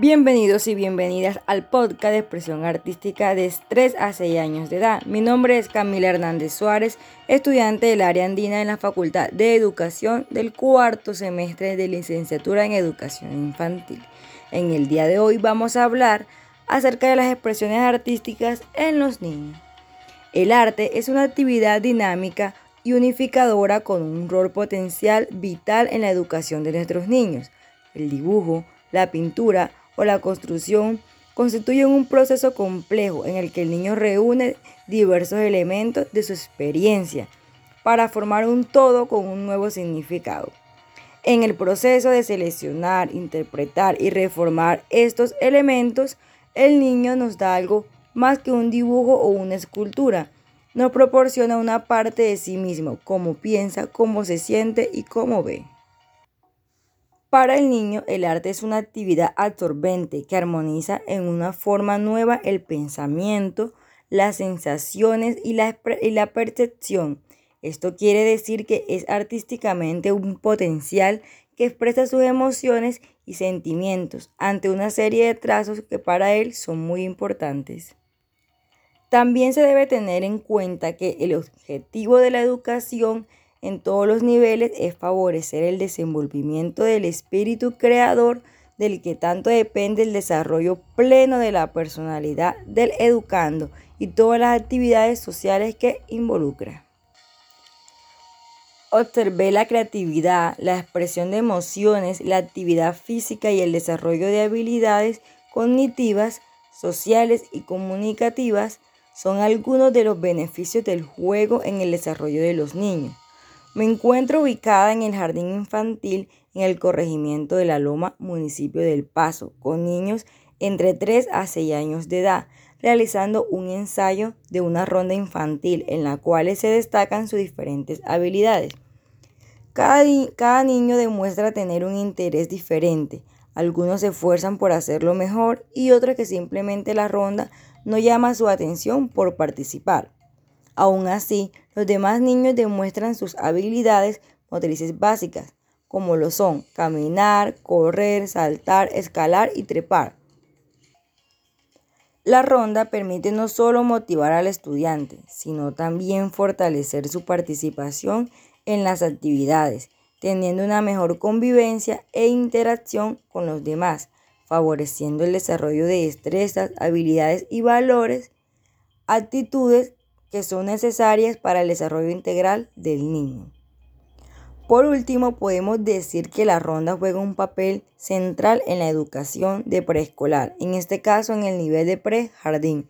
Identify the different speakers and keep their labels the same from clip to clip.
Speaker 1: Bienvenidos y bienvenidas al podcast de expresión artística de 3 a 6 años de edad. Mi nombre es Camila Hernández Suárez, estudiante del área andina en la Facultad de Educación del cuarto semestre de licenciatura en Educación Infantil. En el día de hoy vamos a hablar acerca de las expresiones artísticas en los niños. El arte es una actividad dinámica y unificadora con un rol potencial vital en la educación de nuestros niños. El dibujo, la pintura, o la construcción constituyen un proceso complejo en el que el niño reúne diversos elementos de su experiencia para formar un todo con un nuevo significado. En el proceso de seleccionar, interpretar y reformar estos elementos, el niño nos da algo más que un dibujo o una escultura. Nos proporciona una parte de sí mismo, cómo piensa, cómo se siente y cómo ve. Para el niño, el arte es una actividad absorbente que armoniza en una forma nueva el pensamiento, las sensaciones y la, percepción. Esto quiere decir que es artísticamente un potencial que expresa sus emociones y sentimientos ante una serie de trazos que para él son muy importantes. También se debe tener en cuenta que el objetivo de la educación en todos los niveles es favorecer el desenvolvimiento del espíritu creador del que tanto depende el desarrollo pleno de la personalidad del educando y todas las actividades sociales que involucra. Observé la creatividad, la expresión de emociones, la actividad física y el desarrollo de habilidades cognitivas, sociales y comunicativas son algunos de los beneficios del juego en el desarrollo de los niños. Me encuentro ubicada en el jardín infantil en el corregimiento de La Loma, municipio del Paso, con niños entre 3 a 6 años de edad, realizando un ensayo de una ronda infantil en la cual se destacan sus diferentes habilidades. Cada, cada, niño demuestra tener un interés diferente. Algunos se esfuerzan por hacerlo mejor y otros que simplemente la ronda no llama su atención por participar. Aún así, los demás niños demuestran sus habilidades motrices básicas, como lo son caminar, correr, saltar, escalar y trepar. La ronda permite no solo motivar al estudiante, sino también fortalecer su participación en las actividades, teniendo una mejor convivencia e interacción con los demás, favoreciendo el desarrollo de destrezas, habilidades y valores, actitudes que son necesarias para el desarrollo integral del niño. Por último, podemos decir que la ronda juega un papel central en la educación de preescolar, en este caso en el nivel de pre-jardín,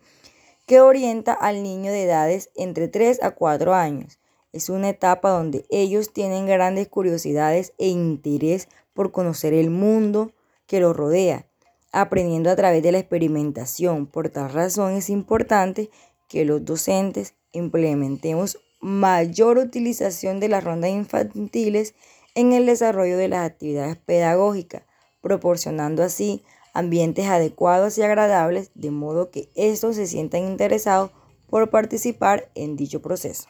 Speaker 1: que orienta al niño de edades entre 3 a 4 años. Es una etapa donde ellos tienen grandes curiosidades e interés por conocer el mundo que los rodea, aprendiendo a través de la experimentación. Por tal razón es importante que los docentes implementemos mayor utilización de las rondas infantiles en el desarrollo de las actividades pedagógicas, proporcionando así ambientes adecuados y agradables de modo que estos se sientan interesados por participar en dicho proceso.